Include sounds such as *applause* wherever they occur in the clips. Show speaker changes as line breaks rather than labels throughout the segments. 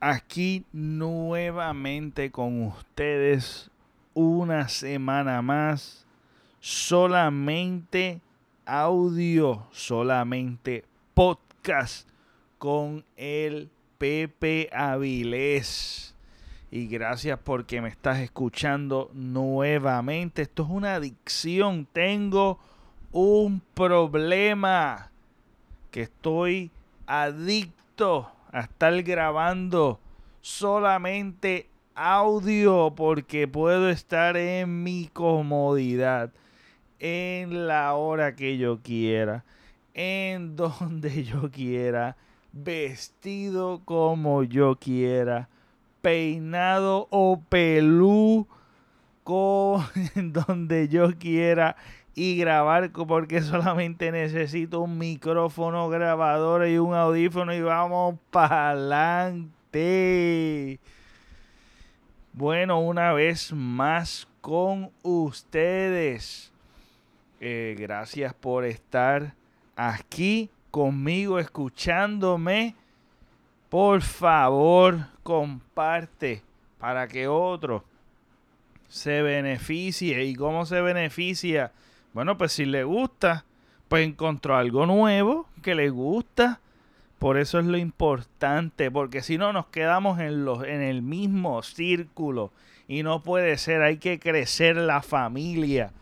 aquí nuevamente con ustedes una semana más. Solamente audio, solamente podcast con el Pepe Avilés. Y gracias porque me estás escuchando nuevamente. Esto es una adicción. Tengo un problema que estoy adicto a estar grabando solamente audio porque puedo estar en mi comodidad, en la hora que yo quiera, en *laughs* donde yo quiera, vestido como yo quiera, peinado o pelú con *laughs* donde yo quiera y grabar porque *laughs* solamente necesito un micrófono grabador y un audífono y vamos para adelante. Bueno, una vez más con ustedes. Eh, gracias por estar aquí conmigo escuchándome. Por favor, comparte para que otro se beneficie. ¿Y cómo se beneficia? Bueno, pues si le gusta, pues encontró algo nuevo que le gusta. Por eso es lo importante, porque si no nos quedamos en, los, en el mismo círculo y no puede ser, hay que crecer la familia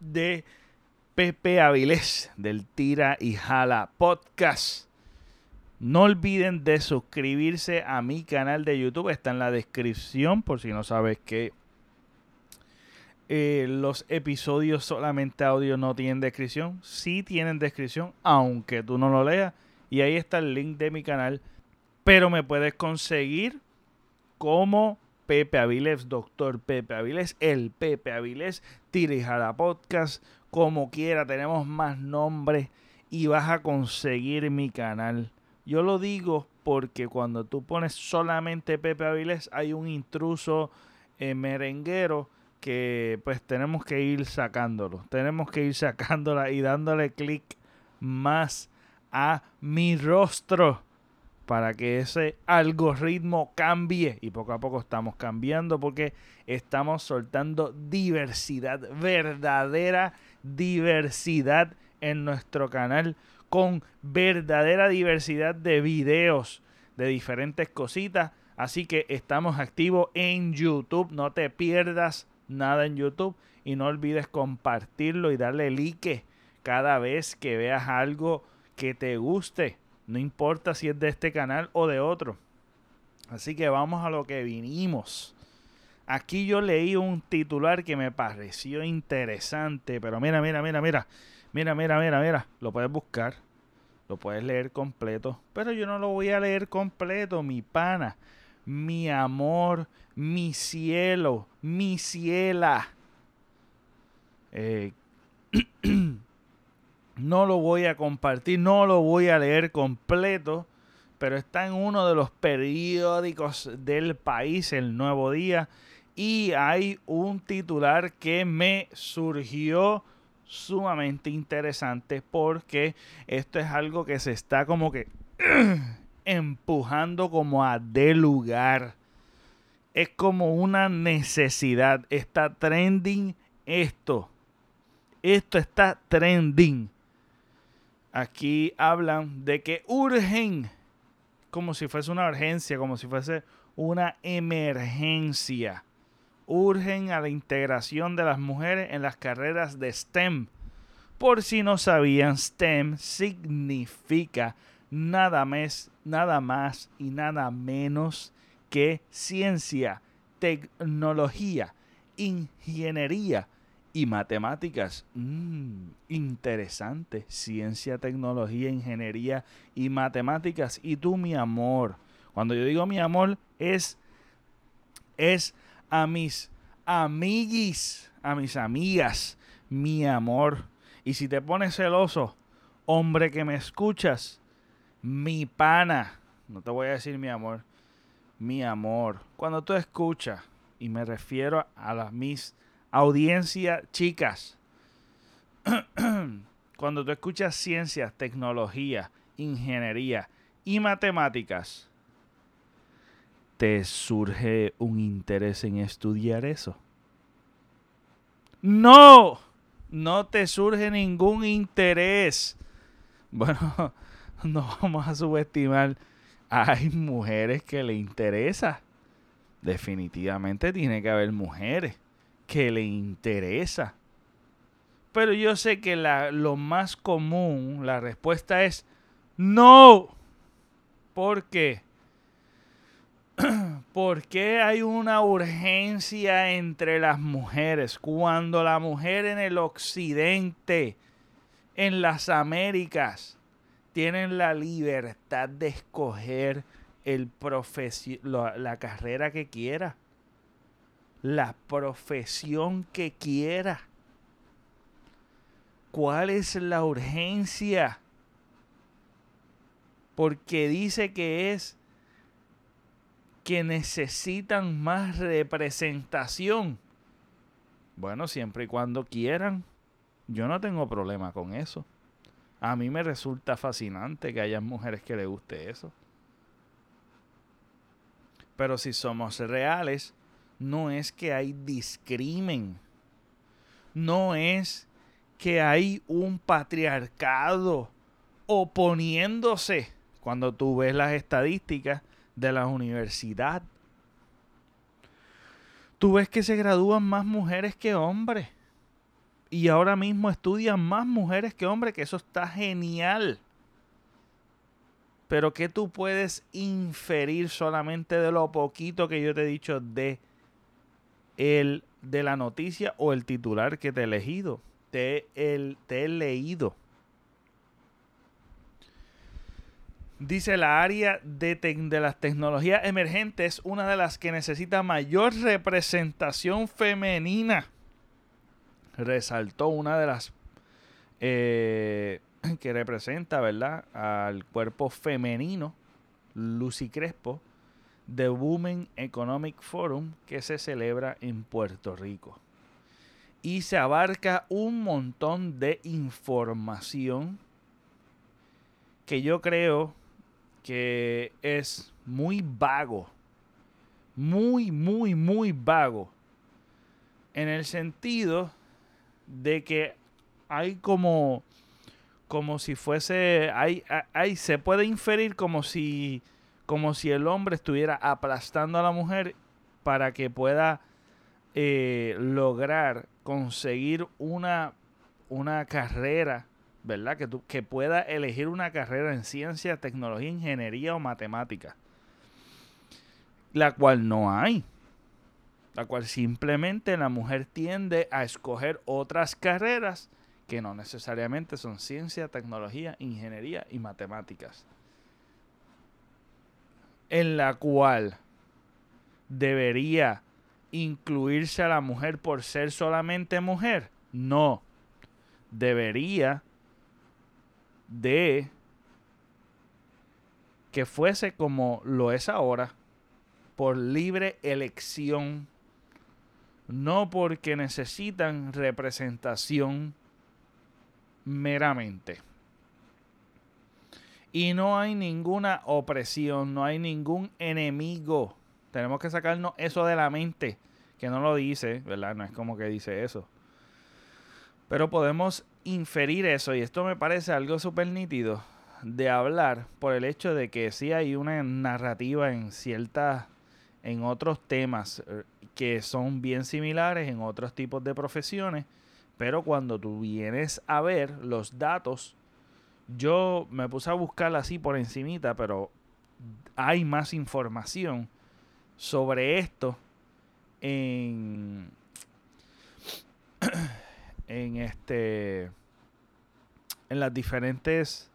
de Pepe Avilés del Tira y Jala Podcast. No olviden de suscribirse a mi canal de YouTube, está en la descripción por si no sabes que eh, los episodios solamente audio no tienen descripción. Sí tienen descripción, aunque tú no lo leas. Y ahí está el link de mi canal. Pero me puedes conseguir como Pepe Avilés, Doctor Pepe Avilés, el Pepe Avilés, Tirijada Podcast, como quiera. Tenemos más nombres y vas a conseguir mi canal. Yo lo digo porque cuando tú pones solamente Pepe Avilés hay un intruso eh, merenguero que pues tenemos que ir sacándolo. Tenemos que ir sacándola y dándole clic más a mi rostro para que ese algoritmo cambie y poco a poco estamos cambiando porque estamos soltando diversidad, verdadera diversidad en nuestro canal con verdadera diversidad de videos de diferentes cositas. Así que estamos activos en YouTube, no te pierdas nada en YouTube. Y no olvides compartirlo y darle like cada vez que veas algo que te guste. No importa si es de este canal o de otro. Así que vamos a lo que vinimos. Aquí yo leí un titular que me pareció interesante, pero mira, mira, mira, mira. Mira, mira, mira, mira. Lo puedes buscar. Lo puedes leer completo. Pero yo no lo voy a leer completo, mi pana mi amor, mi cielo, mi ciela. Eh, *clears throat* no lo voy a compartir, no lo voy a leer completo, pero está en uno de los periódicos del país, El Nuevo Día, y hay un titular que me surgió sumamente interesante porque esto es algo que se está como que *clears throat* empujando como a de lugar. Es como una necesidad. Está trending esto. Esto está trending. Aquí hablan de que urgen, como si fuese una urgencia, como si fuese una emergencia. Urgen a la integración de las mujeres en las carreras de STEM. Por si no sabían, STEM significa nada más, nada más y nada menos que ciencia, tecnología, ingeniería y matemáticas. Mm, interesante. Ciencia, tecnología, ingeniería y matemáticas. Y tú, mi amor. Cuando yo digo mi amor, es, es a mis amiguis, a mis amigas, mi amor. Y si te pones celoso, hombre que me escuchas, mi pana, no te voy a decir mi amor, mi amor. Cuando tú escuchas, y me refiero a las mis audiencias chicas, *clears throat* cuando tú escuchas ciencias, tecnología, ingeniería y matemáticas, ¿te surge un interés en estudiar eso? No, no te surge ningún interés. *laughs* Bueno, *laughs* no vamos a subestimar. Hay mujeres que le interesa. Definitivamente tiene que haber mujeres que le interesa. Pero yo sé que la, lo más común, la respuesta es no. ¿Por qué? *clears throat* ¿Por qué hay una urgencia entre las mujeres cuando la mujer en el occidente, en las Américas, tienen la libertad de escoger el la, la carrera que quiera, la profesión que quiera? ¿Cuál es la urgencia? Porque dice que es que necesitan más representación. Bueno, siempre y cuando quieran. Yo no tengo problema con eso. A mí me resulta fascinante que haya mujeres que le guste eso. Pero si somos reales, no es que hay discrimen. No es que hay un patriarcado oponiéndose cuando tú ves las estadísticas de la universidad. Tú ves que se gradúan más mujeres que hombres. Y ahora mismo estudian más mujeres que hombres, que eso está genial. Pero ¿qué tú puedes inferir solamente de lo poquito que yo te he dicho de, el, de la noticia o el titular que te he elegido? Te, el, te he leído. Dice la área de, de, las tecnologías emergentes, una de las que necesita mayor representación femenina. Resaltó una de las eh, *clears throat* que representa, ¿verdad?, al cuerpo femenino, Lucy Crespo, de Women Economic Forum, que se celebra en Puerto Rico. Y se abarca un montón de información que yo creo que es muy vago, muy, muy, muy vago, en el sentido de que hay como, como si fuese, hay, hay, se puede inferir como si, como si el hombre estuviera aplastando a la mujer para que pueda eh, lograr conseguir una, una carrera ¿verdad? Que, tú, que pueda elegir una carrera en ciencia, tecnología, ingeniería o matemática. La cual no hay. La cual simplemente la mujer tiende a escoger otras carreras que no necesariamente son ciencia, tecnología, ingeniería y matemáticas. En la cual debería incluirse a la mujer por ser solamente mujer. No. Debería de que fuese como lo es ahora, por libre elección, no porque necesitan representación meramente. Y no hay ninguna opresión, no hay ningún enemigo. Tenemos que sacarnos eso de la mente, que no lo dice, ¿verdad? No es como que dice eso. Pero podemos inferir eso, y esto me parece algo súper nítido de hablar por el hecho de que sí hay una narrativa en ciertas, en otros temas eh, que son bien similares en otros tipos de profesiones, pero cuando tú vienes a ver los datos, yo me puse a buscar así por encimita, pero hay más información sobre esto en *clears throat* en este en las diferentes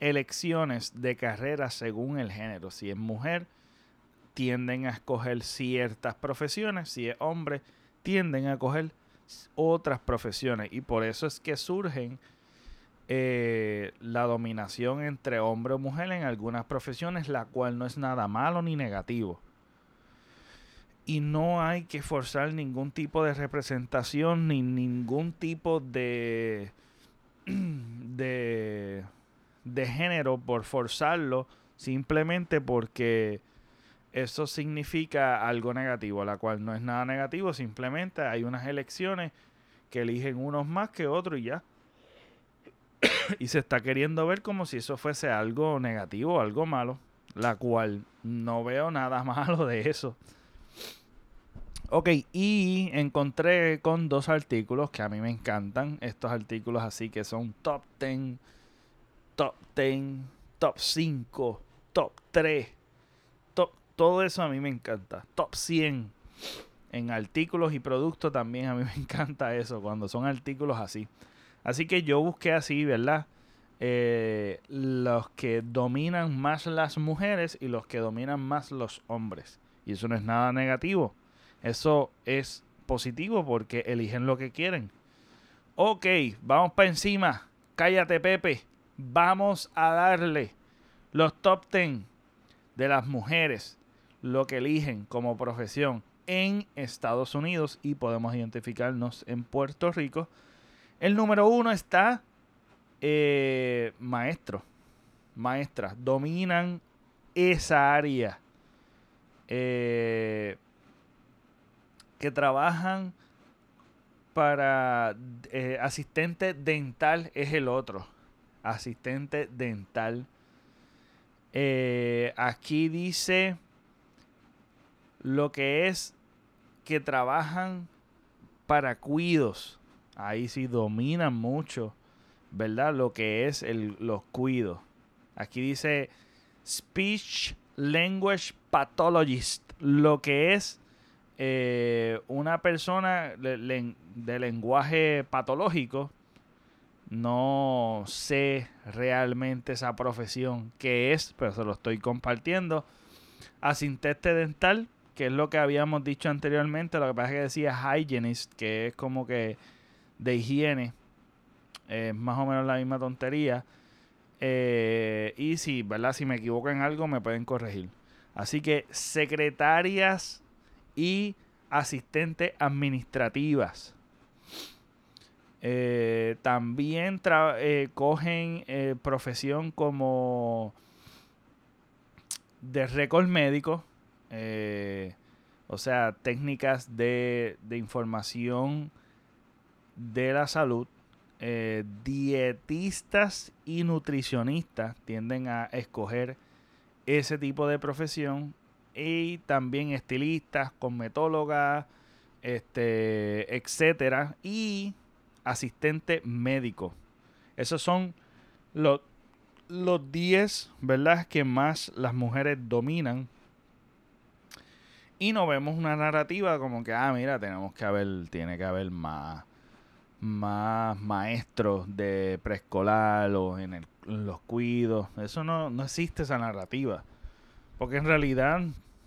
elecciones de carrera según el género. Si es mujer, tienden a escoger ciertas profesiones. Si es hombre, tienden a escoger otras profesiones. Y por eso es que surgen eh, la dominación entre hombre o mujer en algunas profesiones, la cual no es nada malo ni negativo y no hay que forzar ningún tipo de representación ni ningún tipo de, *clears throat* de, de género por forzarlo simplemente porque eso significa algo negativo, la cual no es nada negativo, simplemente hay unas elecciones que eligen unos más que otros y ya. *coughs* y se está queriendo ver como si eso fuese algo negativo, algo malo, la cual no veo nada *laughs* malo de eso. Ok, y encontré con dos artículos que a mí me encantan. Estos artículos así que son top 10, top 10, top 5, top 3 todo eso a mí me encanta. Top 100 en artículos y productos también a mí *laughs* me encanta eso, cuando son artículos así. Así que yo busqué así, ¿verdad? Eh, los que dominan más las mujeres y los que dominan más los hombres. Y eso no es nada negativo. Eso es positivo porque eligen lo que quieren. Ok, vamos para encima. Cállate, Pepe. Vamos a darle los top 10 de las mujeres lo que eligen como profesión en Estados Unidos y podemos identificarnos en Puerto Rico. El número uno está eh, maestro, maestras, dominan esa área. Eh, que trabajan para eh, asistente dental es el otro. Asistente dental. aquí dice lo que es que trabajan para cuidos. Ahí sí dominan mucho, ¿verdad? Lo que es el, los cuidos. Aquí dice Speech Language Pathologist, lo que es eh, una persona de, lenguaje patológico. No sé realmente esa profesión que es, pero se lo estoy compartiendo. Asistente dental, que es lo que habíamos dicho anteriormente. Lo que pasa es que decía hygienist, que es como que de higiene. Es más o menos la misma tontería. Eh, y si, ¿verdad? Si me equivoco en algo, me pueden corregir. Así que secretarias y asistentes administrativas. Eh, también eh, cogen profesión como de récord médico eh, o sea, técnicas de, información de la salud. Eh, dietistas y nutricionistas tienden a escoger ese tipo de profesión y también estilistas, cosmetólogas, este, etcétera, y asistente médico. Esos son los, los 10, ¿verdad?, que más las mujeres dominan y no vemos una narrativa como que, ah, mira, tenemos que haber, tiene que haber más, más maestros de preescolar o en, los cuidos. Eso no, no existe esa narrativa. Porque en realidad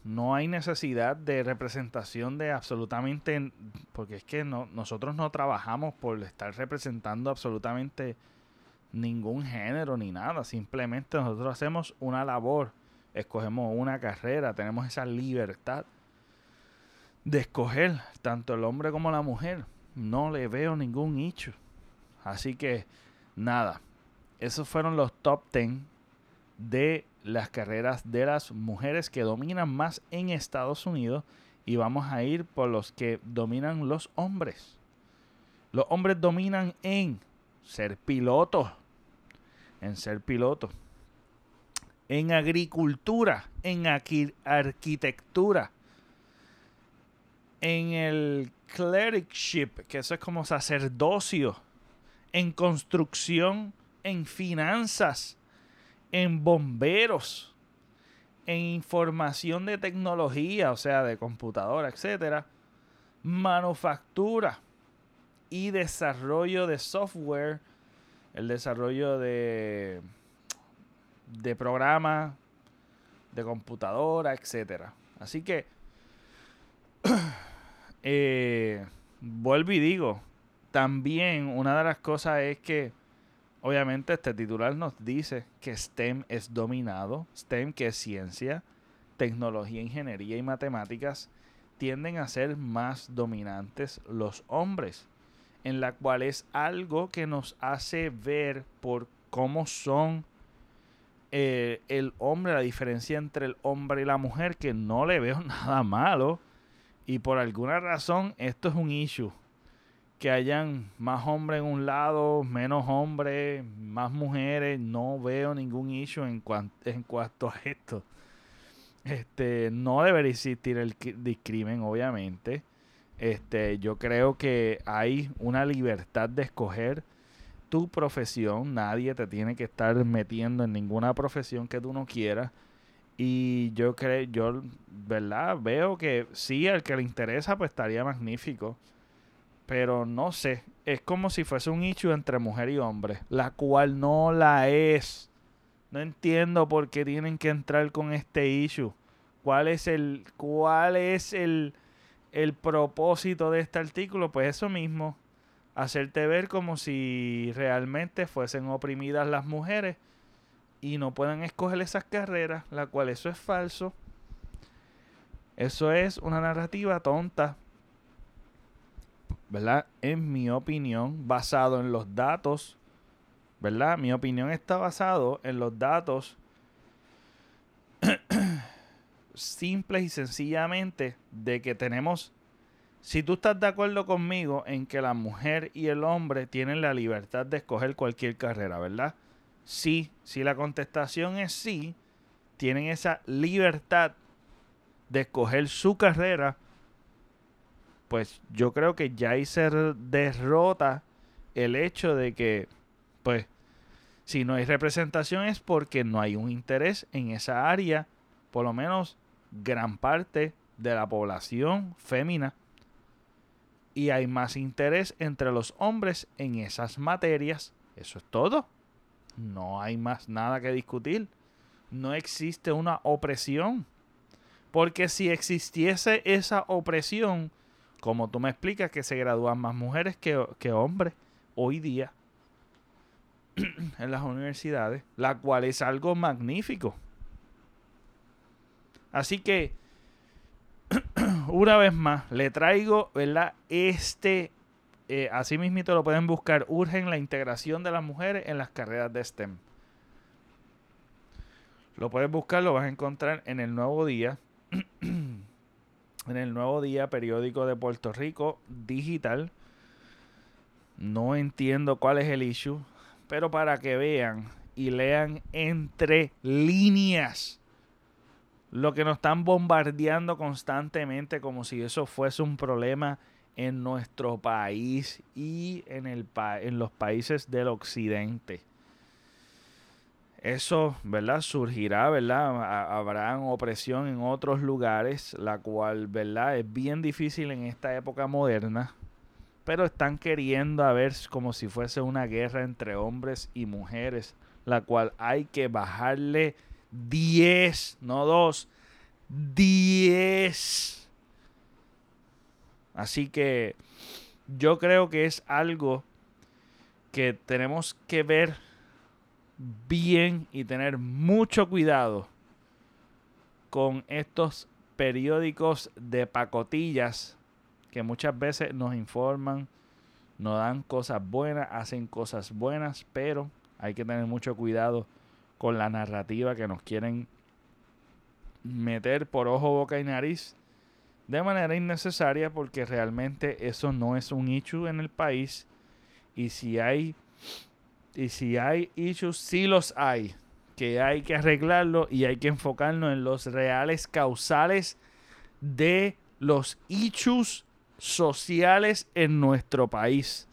no hay necesidad de representación de absolutamente, porque es que no, nosotros no trabajamos por estar representando absolutamente ningún género ni nada, simplemente nosotros hacemos una labor, escogemos una carrera, tenemos esa libertad de escoger tanto el hombre como la mujer. No le veo ningún hecho. Así que nada, esos fueron los top 10 de las carreras de las mujeres que dominan más en Estados Unidos y vamos a ir por los que dominan los hombres. Los hombres dominan en ser pilotos, en ser pilotos, en agricultura, en arquitectura, en el clericship, que eso es como sacerdocio, en construcción, en finanzas, en bomberos, en información de tecnología, o sea, de computadora, etcétera, manufactura y desarrollo de software, el desarrollo de de programas de computadora, etcétera. Así que eh, vuelvo y digo, también una de las cosas es que obviamente este titular nos dice que STEM es dominado, STEM que es ciencia, tecnología, ingeniería y matemáticas, tienden a ser más dominantes los hombres, en la cual es algo que nos hace ver por cómo son eh, el hombre, la diferencia entre el hombre y la mujer, que no le veo *laughs* nada malo. Y por alguna razón esto es un issue. Que hayan más hombres en un lado, menos hombres, más mujeres. No veo ningún issue en, en cuanto a esto. Este, no debería existir el discrimen, obviamente. Este, yo creo que hay una libertad de escoger tu profesión. Nadie te tiene que estar metiendo en ninguna profesión que tú no quieras. Y yo creo, yo, ¿verdad? Veo que sí, al que le interesa, pues estaría magnífico. Pero no sé, es como si fuese un issue entre mujer y hombre, la cual no la es. No entiendo por qué tienen que entrar con este issue. ¿Cuál es el, cuál es el, el propósito de este artículo? Pues eso mismo, hacerte ver como si realmente fuesen oprimidas las mujeres y no puedan escoger esas carreras, la cual eso es falso. Eso es una narrativa tonta, ¿verdad? En mi opinión, basado en los datos, ¿verdad? Mi opinión está basado en los datos *clears throat* simples y sencillamente de que tenemos, si tú estás de acuerdo conmigo en que la mujer y el hombre tienen la libertad de escoger cualquier carrera, ¿verdad? Sí, si la contestación es sí, tienen esa libertad de escoger su carrera, pues yo creo que ya ahí se derrota el hecho de que, pues, si no hay representación es porque no hay un interés en esa área, por lo menos gran parte de la población fémina. Y hay más interés entre los hombres en esas materias. Eso es todo no hay más nada que discutir. No existe una opresión. Porque si existiese esa opresión, como tú me explicas que se gradúan más mujeres que, que hombres hoy día *clears throat* en las universidades, la cual es algo magnífico. Así que, *clears throat* una vez más, le traigo, ¿verdad? Este eh, así mismito lo pueden buscar. Urgen la integración de las mujeres en las carreras de STEM. Lo puedes buscar, lo vas a encontrar en el Nuevo Día. *clears throat* en el Nuevo Día, periódico de Puerto Rico, digital. No entiendo cuál es el issue, pero para que vean y lean entre líneas lo que nos están bombardeando constantemente como si eso fuese un problema en nuestro país y en, el en los países del occidente. Eso, ¿verdad? Surgirá, ¿verdad? Habrá opresión en otros lugares, la cual, ¿verdad? Es bien difícil en esta época moderna. Pero están queriendo a ver como si fuese una guerra entre hombres y mujeres, la cual hay que bajarle 10, no 2, 10 Así que yo creo que es algo que tenemos que ver bien y tener mucho cuidado con estos periódicos de pacotillas que muchas veces nos informan, nos dan cosas buenas, hacen cosas buenas, pero hay que tener mucho cuidado con la narrativa que nos quieren meter por ojo, boca y nariz de manera innecesaria porque realmente eso no es un issue en el país. Y si hay y si hay issues sí los hay que hay que arreglarlo y hay que enfocarnos en los reales causales de los issues sociales en nuestro país.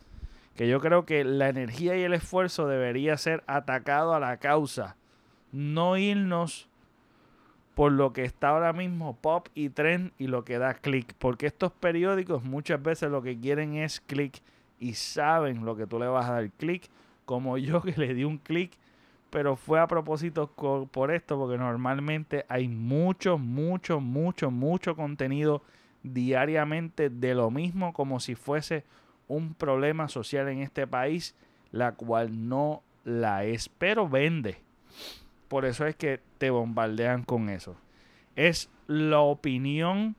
Que yo creo que la energía y el esfuerzo debería ser atacado a la causa no irnos por lo que está ahora mismo pop y trend y lo que da clic. Porque estos periódicos muchas veces lo que quieren es clic y saben lo que tú le vas a dar clic. Como *laughs* yo que le di un clic, pero fue a propósito por esto, porque normalmente hay mucho, mucho, mucho, mucho contenido diariamente de lo mismo como si fuese un problema social en este país, la cual no la es, pero vende. Por eso es que te bombardean con eso. Es la opinión,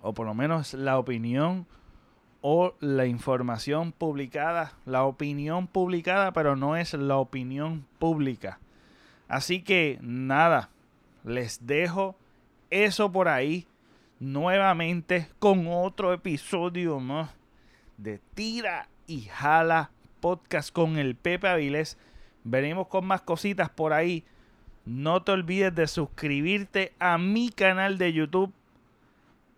o por lo menos la opinión o la información publicada. La opinión publicada, pero no es la opinión pública. Así que nada, les dejo eso por ahí nuevamente con otro episodio más de Tira y Jala Podcast con el Pepe Avilés. Venimos con más cositas por ahí. No te olvides de suscribirte a mi canal de YouTube,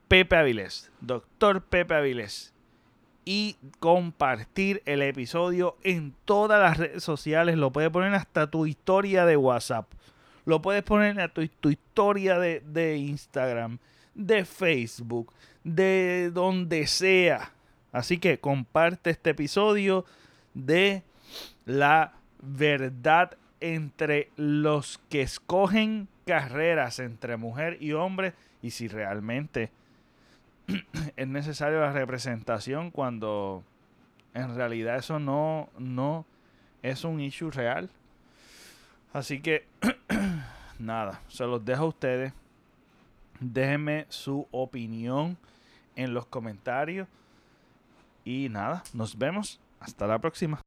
Pepe Avilés, Doctor Pepe Avilés. Y compartir el episodio en todas las redes sociales. Lo puedes poner hasta tu historia de WhatsApp. Lo puedes poner a tu, historia de, de Instagram, de Facebook, de donde sea. Así que comparte este episodio de la verdad entre los que escogen carreras entre mujer y hombre y si realmente *clears throat* es necesaria la representación cuando en realidad eso no, no es un issue real. Así que *clears throat* nada, se los dejo a ustedes. Déjenme su opinión en los comentarios. Y nada, nos vemos. Hasta la próxima.